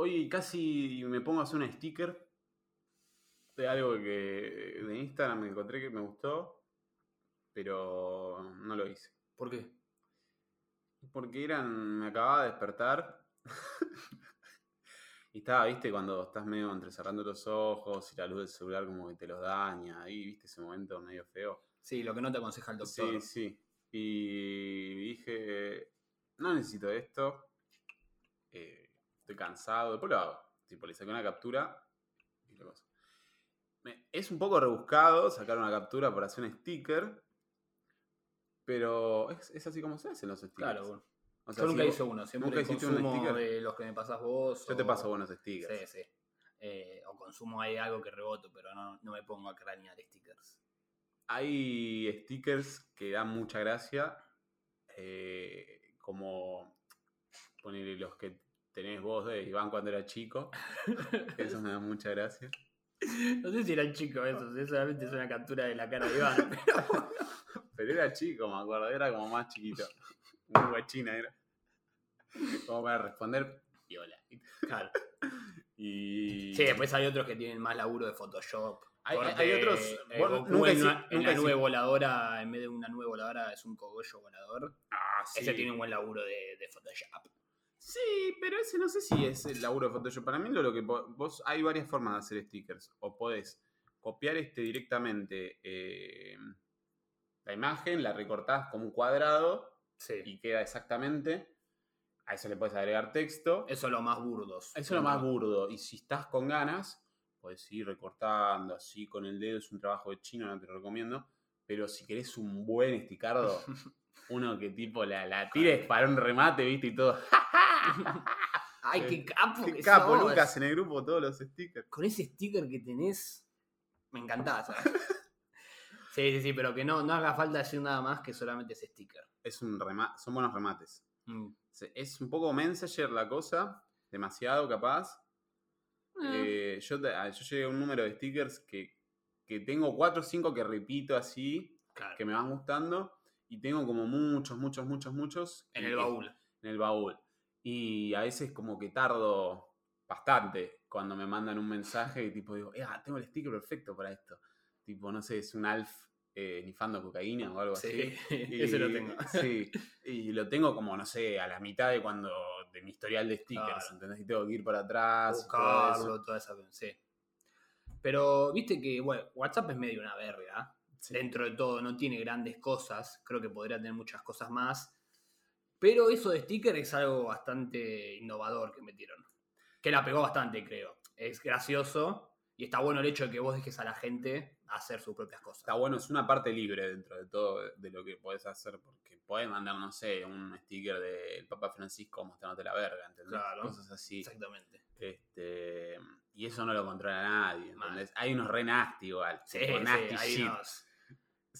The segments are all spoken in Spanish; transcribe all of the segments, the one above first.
hoy casi me pongo a hacer un sticker de algo que de Instagram me encontré que me gustó, pero no lo hice. ¿Por qué? Porque eran, me acababa de despertar. y estaba, viste, cuando estás medio entrecerrando los ojos y la luz del celular como que te los daña. Ahí, viste, ese momento medio feo. Sí, lo que no te aconseja el doctor. Sí, sí. Y dije, no necesito esto. eh, estoy cansado. Después lo hago. Tipo, le saqué una captura y lo paso. Me- Es un poco rebuscado sacar una captura para hacer un sticker. Pero es, es así como se hacen los stickers. Claro, bueno. O sea, Yo nunca si hice uno, siempre nunca hiciste un consumo sticker. de los que me pasas vos. Yo te paso buenos stickers. Sí, sí. Eh, o consumo ahí algo que reboto, pero no, no me pongo a cranear stickers. Hay stickers que dan mucha gracia. eh, como ponerle los que tenés vos de Iván cuando era chico. Eso me da mucha gracia. No sé si eran chicos esos, eso solamente es una captura de la cara de Iván. pero- Pero era chico, me acuerdo. Era como más chiquito. Muy guachina era. Como para responder viola. claro. Y. Sí, después hay otros que tienen más laburo de Photoshop. Hay- hay- Corte, hay otros- eh, vos Goku nunca en, hici- una- en nunca la nube hici- voladora, en vez de una nube voladora, es un cogollo volador. Ah, Ese sí. tiene un buen laburo de, de Photoshop. Sí, pero ese no sé si es el laburo de Photoshop. Para mí lo, que vos hay varias formas de hacer stickers. O podés copiar este directamente eh, la imagen, la recortás como un cuadrado Sí. y queda exactamente. A eso le puedes agregar texto. Eso es lo más burdos. Eso es lo más burdo. Y si estás con ganas, puedes ir recortando así con el dedo. Es un trabajo de chino, no te lo recomiendo. Pero si querés un buen esticardo, uno que tipo la, la tires para un remate, viste, y todo. ¡Ay, qué capo! Qué que capo, sos! Lucas, en el grupo todos los stickers. Con ese sticker que tenés, me encantás. ¿sabes? sí, sí, sí, pero que no, no haga falta decir nada más que solamente ese sticker. Es un rema- son buenos remates. Mm. Es un poco Messenger la cosa, demasiado capaz. Eh, Eh, yo, te- ah, yo llegué a un número de stickers que, que tengo 4 o 5 que repito así, claro, que me van gustando. Y tengo como muchos, muchos, muchos, muchos. en el baúl. En el baúl. Y a veces como que tardo bastante cuando me mandan un mensaje y tipo digo, "Ah, tengo el sticker perfecto para esto. Tipo, no sé, es un Alf eh, nifando cocaína o algo Sí, así. ese lo tengo. Sí, y lo tengo como, no sé, a la mitad de cuando de mi historial de stickers, Claro. ¿entendés? Y tengo que ir para atrás. y todo. Buscarlo, toda esa. Sí. Pero viste que, bueno, WhatsApp es medio una verga. Sí. Dentro de todo, no tiene grandes cosas. Creo que podría tener muchas cosas más. Pero eso de sticker es algo bastante innovador que metieron. Que la pegó bastante, creo. Es gracioso. Y está bueno el hecho de que vos dejes a la gente hacer sus propias cosas. Está bueno, es una parte libre dentro de todo de lo que podés hacer, porque podés mandar, no sé, un sticker del Papa Francisco mostrándote la verga, ¿entendés? Claro. Cosas así. Exactamente. Este, y eso no lo controla nadie. ¿entendés? Hay unos re nasty igual. Sí, sí, hay unos-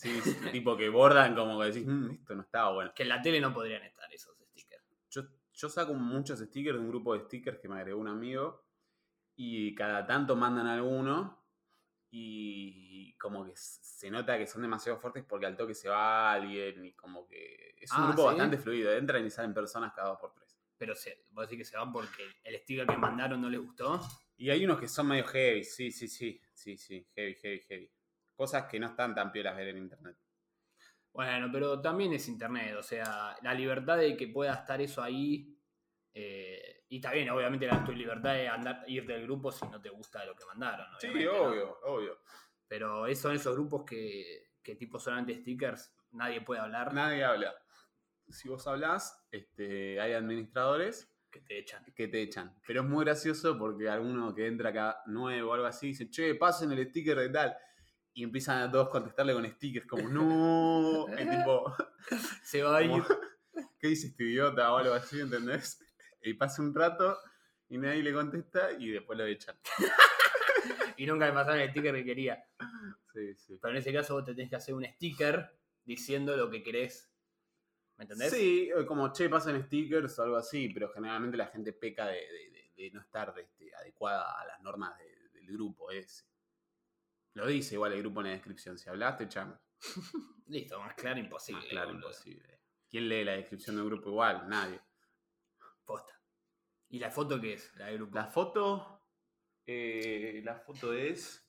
Sí, sí, tipo que bordan como que decís, "Mm, esto no estaba bueno. Que en la tele no podrían estar esos stickers. Yo, yo saco muchos stickers de un grupo de stickers que me agregó un amigo y cada tanto mandan alguno y como que se nota que son demasiado fuertes porque al toque se va alguien y como que es un Ah, grupo ¿sí? bastante fluido. Entran y salen personas cada dos por tres. Pero se, vos decís que se van porque el sticker que mandaron no les gustó. Y hay unos que son medio heavy, sí, sí, sí, sí, sí, heavy, heavy, heavy. Cosas que no están tan piolas ver en internet. Bueno, pero también es internet, o sea, la libertad de que pueda estar eso ahí. eh, y también, obviamente, la tu libertad de andar, ir del grupo si no te gusta lo que mandaron. Sí, obvio, obvio. Pero esos son esos grupos que, que tipo solamente stickers, nadie puede hablar, Nadie habla. Si vos hablás, este, hay administradores que te echan. que te echan. Pero es muy gracioso porque alguno que entra acá nuevo o algo así dice, che, pasen el sticker de tal. Y empiezan a todos contestarle con stickers como, no. Es tipo, Se va a ir. ¿qué dice este idiota o algo así, entendés? Y pasa un rato y nadie le contesta y después lo echan. y nunca me pasaron el sticker que quería. Sí, sí. Pero en ese caso vos te tenés que hacer un sticker diciendo lo que querés. ¿Me entendés? Sí, como, che, pasan stickers o algo así, pero generalmente la gente peca de, de- de- de no estar este, adecuada a las normas de- del grupo ese. Lo dice igual el grupo en la descripción. Si hablaste, echamos. Listo, más claro imposible. Más claro, boludo. imposible. ¿Quién lee la descripción del grupo igual? Nadie. Posta. ¿Y la foto qué es? La del grupo. La foto. eh, la foto es.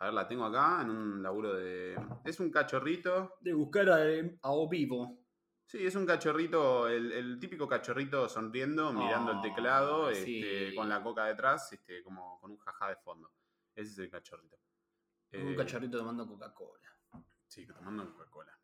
A ver, la tengo acá en un laburo de. Es un cachorrito. De buscar a, a O vivo. Sí, es un cachorrito, el, el típico cachorrito sonriendo, mirando el teclado, Ah, este, sí. con la coca detrás, este, como con un jajá de fondo. Ese es el cachorrito. Un Eh, cachorrito tomando Coca-Cola. Sí, tomando Coca-Cola.